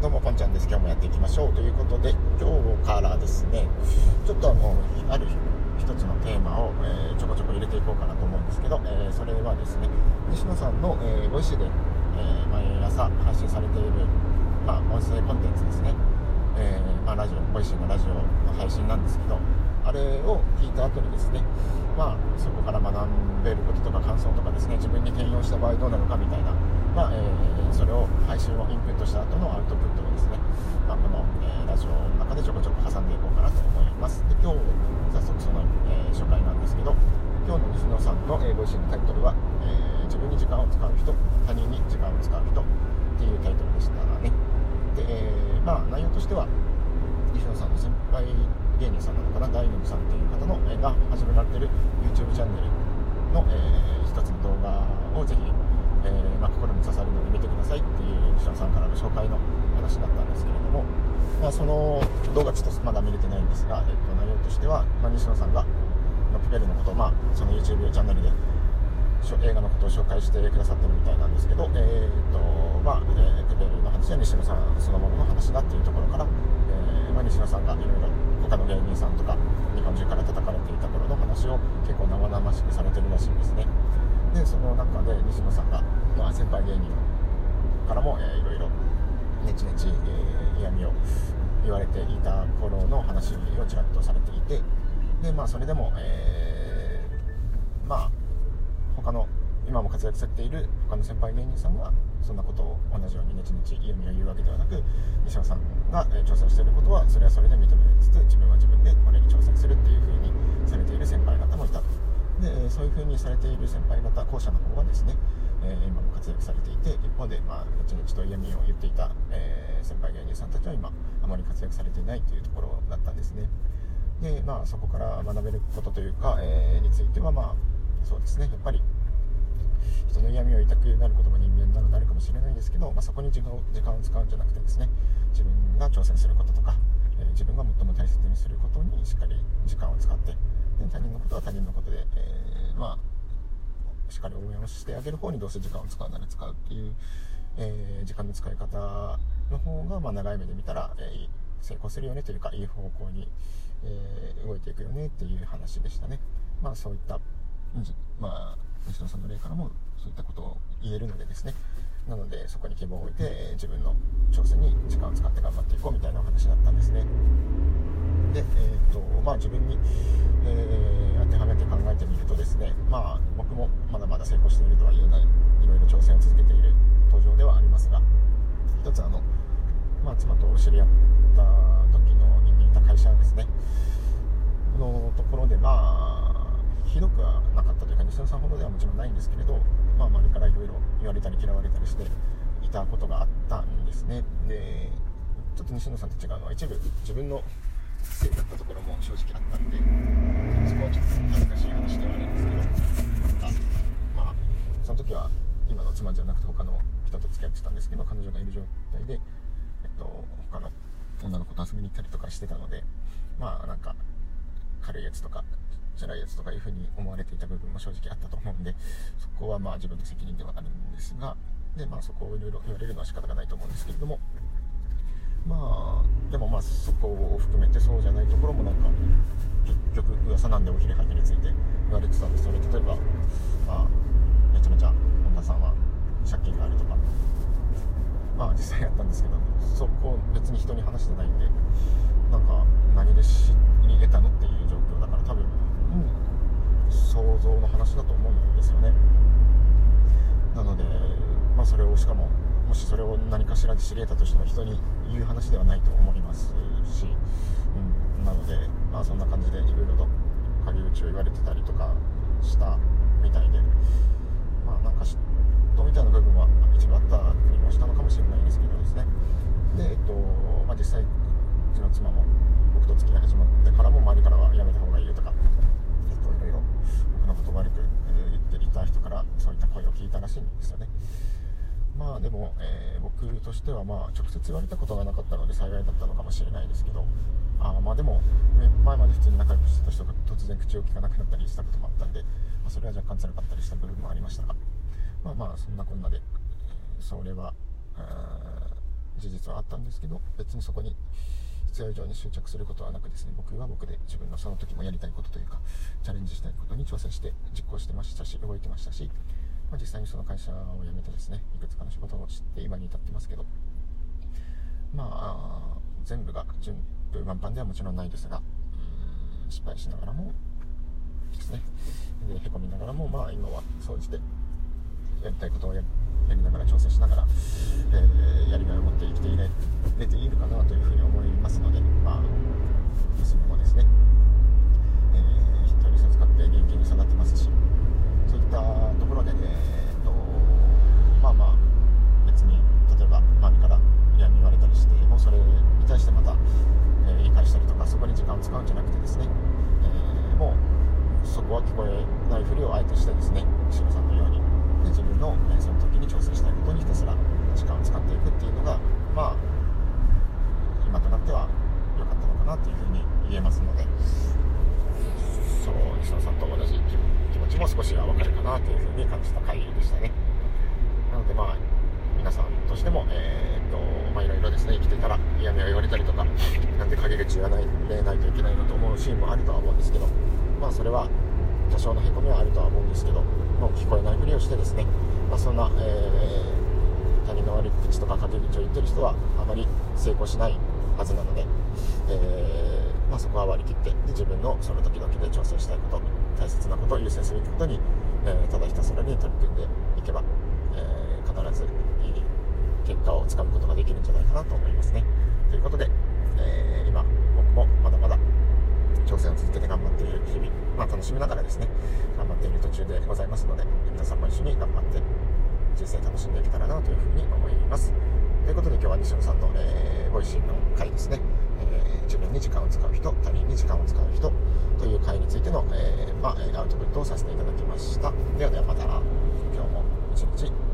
どうもこんちゃんです。今日もやっていきましょう。ということで今日からですね。ちょっとあのある一つのテーマを、えー、ちょこちょこ入れていこうかなと思うんですけど、えー、それはですね西野さんの、えー、 Voicy で、え毎朝発信されている、まあ、音声コンテンツですね、えまあ、ラジオ Voicy のラジオの配信なんですけどあれを聞いた後にですねまあそこから学べることとか感想とかですね自分に転用した場合どうなるかみたいなまあえー、それを配信をインプットした後のアウトプットをですね、まあ、この、えー、ラジオの中でちょこちょこ挟んでいこうかなと思います。で今日早速その、えー、初回なんですけど今日の西野さんの、えー、ご自身のタイトルは、え、自分に時間を使う人他人に時間を使う人っていうタイトルでしたね。で、え、まあ内容としては西野さんの先輩芸人さんなのかな大野さんっていう方の、え、が始められてる YouTube チャンネルさんからの紹介の話だったんですけれども、まあ、その動画ちょっとまだ見れてないんですが、えっと、内容としては、まあ、西野さんが、まプペルのことを、まあ、その YouTube チャンネルで映画のことを紹介してくださってるみたいなんですけど、えーとまあえー、プペルの話は西野さんそのものの話だっていうところから、えー、まあ、西野さんがいろいろ他の芸人さんとか日本中から叩かれていた頃の話を結構生々しくされてるらしいんですね。でその中で西野さんが、まあ、先輩芸人からも、えー、いろいろネチネチ、えー、嫌味を言われていた頃の話をちらっとされていてで、まあ、それでも、えー、まあ他の今も活躍されている他の先輩芸人さんはそんなことを同じようにネチネチ嫌味を言うわけではなく西野さんが、え挑戦していることはそれはそれで認めつつ自分は自分でこれに挑戦するっていう風にされている先輩方もいたと。でそういう風にされている先輩方後者の方はですね、えー、今も活躍されていて一方で、まあ、後々と嫌味を言っていた、えー、先輩芸人さんたちは今あまり活躍されていないというところだったんですね。で、まあ、そこから学べることというか、えー、についてはまあそうですね。やっぱり人の嫌味を言いたくなることも人間なのであるかもしれないですけど、まあ、そこに時間を時間を使うんじゃなくてですね自分が挑戦することとか、えー、自分が最も大切にすることにしっかり時間を使って他人のことは他人のことで、えー、まあ、しっかり応援をしてあげる方にどうせ時間を使うなら使うっていう、えー、時間の使い方の方が、まあ、長い目で見たら、えー、成功するよねというか、いい方向に、え動いていくよねっていう話でしたね。まあ、そういった、まあ、西野さんの例からもそういったことを言えるのでですね、なのでそこに希望を置いて、自分の挑戦に時間を使って頑張っていこうみたいなお話だったんですね。で、えーとまあ、自分に、えー、当てはめて考えてみるとですね、まあ、僕もまだまだ成功しているとは言えないいろいろ挑戦を続けている途上ではありますが一つあの、まあ、妻と知り合った時のにいた会社ですね。のところでまあひどくはなかったというか西野さんほどではもちろんないんですけれど、まあ、周りからいろいろ言われたり嫌われたりしていたことがあったんですね。でちょっと西野さんと違うのは一部自分のせいだったところも正直あったんでそこはちょっと恥ずかしい話ではあるんですけどなんかまあその時は今の妻じゃなくて他の人と付き合ってたんですけど彼女がいる状態で、えっと、他の女の子と遊びに行ったりとかしてたのでまあなんか軽いやつとかじゃないやつとかいう風に思われていた部分も正直あったと思うんでそこはまあ自分の責任ではあるんですがでまあそこをいろいろ言われるのは仕方がないと思うんですけれどもまあでもまあそこを含めてそうじゃないところもなんか結局噂なんでおひれはぎについて言われてたんですそれ例えばまあめちゃめちゃ本田さんは借金があるとかまあ実際やったんですけどそこ別に人に話してないんでなんか何で知り得たのっていう状況だから多分、うん、想像の話だと思うんですよね。なのでまあそれをしかもしそれを何かしらで知り得たとしても人に言う話ではないと思いますし、うん、なので、まあ、そんな感じでいろいろと陰口を言われてたりとかしたみたいで、まあ、なんか嫉妬みたいな部分は一部あったりもしたのかもしれないんですけどですねで、えっとまあ、実際うちの妻も僕と付き合い始まってからも周りからはやめた方がいいよとか、えっと、いろいろ僕のことを悪く言っていた人からそういった声を聞いたらしいんですよね。まあでも、えー、僕としてはまあ直接言われたことがなかったので幸いだったのかもしれないですけどあまあでも前まで普通に仲良くしてた人が突然口を聞かなくなったりしたこともあったんで、まあ、それは若干辛かったりした部分もありましたがまあまあそんなこんなでそれは事実はあったんですけど別にそこに必要以上に執着することはなくですね僕は僕で自分のその時もやりたいことというかチャレンジしたいことに挑戦して実行してましたし動いてましたし、まあ、実際にその会社を辞めてですねいくつかの仕事をして今に至ってますけど。まあ全部が順風満帆ではもちろんないですが失敗しながらもですねでへこみながらもまあ今は総じてやりたいことをやりながら調整しながら、えー、やりがいを持って生きていれれているかなというふうに思いますのでまあ娘もですね、えー、一人授かって元気に育ってますしそういったところで、えーとまあまあ別に例えば周りから嫌味言われたりしてもそれに対してまた、えー、言い返したりとかそこに時間を使うんじゃなくてですね、えー、もうそこは聞こえないふりをあえてしてですね石野さんのように自分の、その時に挑戦したいことにひたすら時間を使っていくっていうのがまあ今となっては良かったのかなというふうに言えますのでそう石野さんと同じ気持ちも少しは分かるかなというふうに感じた回でしたね。なのでまあ皆さんとしても、えー、っとまあ、いろいろですね生きてたら嫌味を言われたりとかなんで陰口言わないないといけないのと思うシーンもあるとは思うんですけどまあそれは多少のへこみはあるとは思うんですけどもう聞こえないふりをしてですね、まあ、そんな、えー、他人の悪口とか陰口を言ってる人はあまり成功しないはずなので、えー、まあ、そこは割り切ってで自分のその時々で挑戦したいこと大切なことを優先すべきことに、えー、ただひたすらに取り組んでいけば、え必ずいい結果をつかむことができるんじゃないかなと思いますね。ということで、え今僕もまだまだ挑戦を続けて頑張っている日々、まあ、楽しみながらですね頑張っている途中でございますので皆さんも一緒に頑張って人生楽しんでいけたらなというふうに思います。ということで今日は西野さんの、えー、 Voicy の回ですね、えー、自分に時間を使う人他人に時間を使う人という回についての、えー、まあ、アウトプットをさせていただきました。ではではまた今日も一日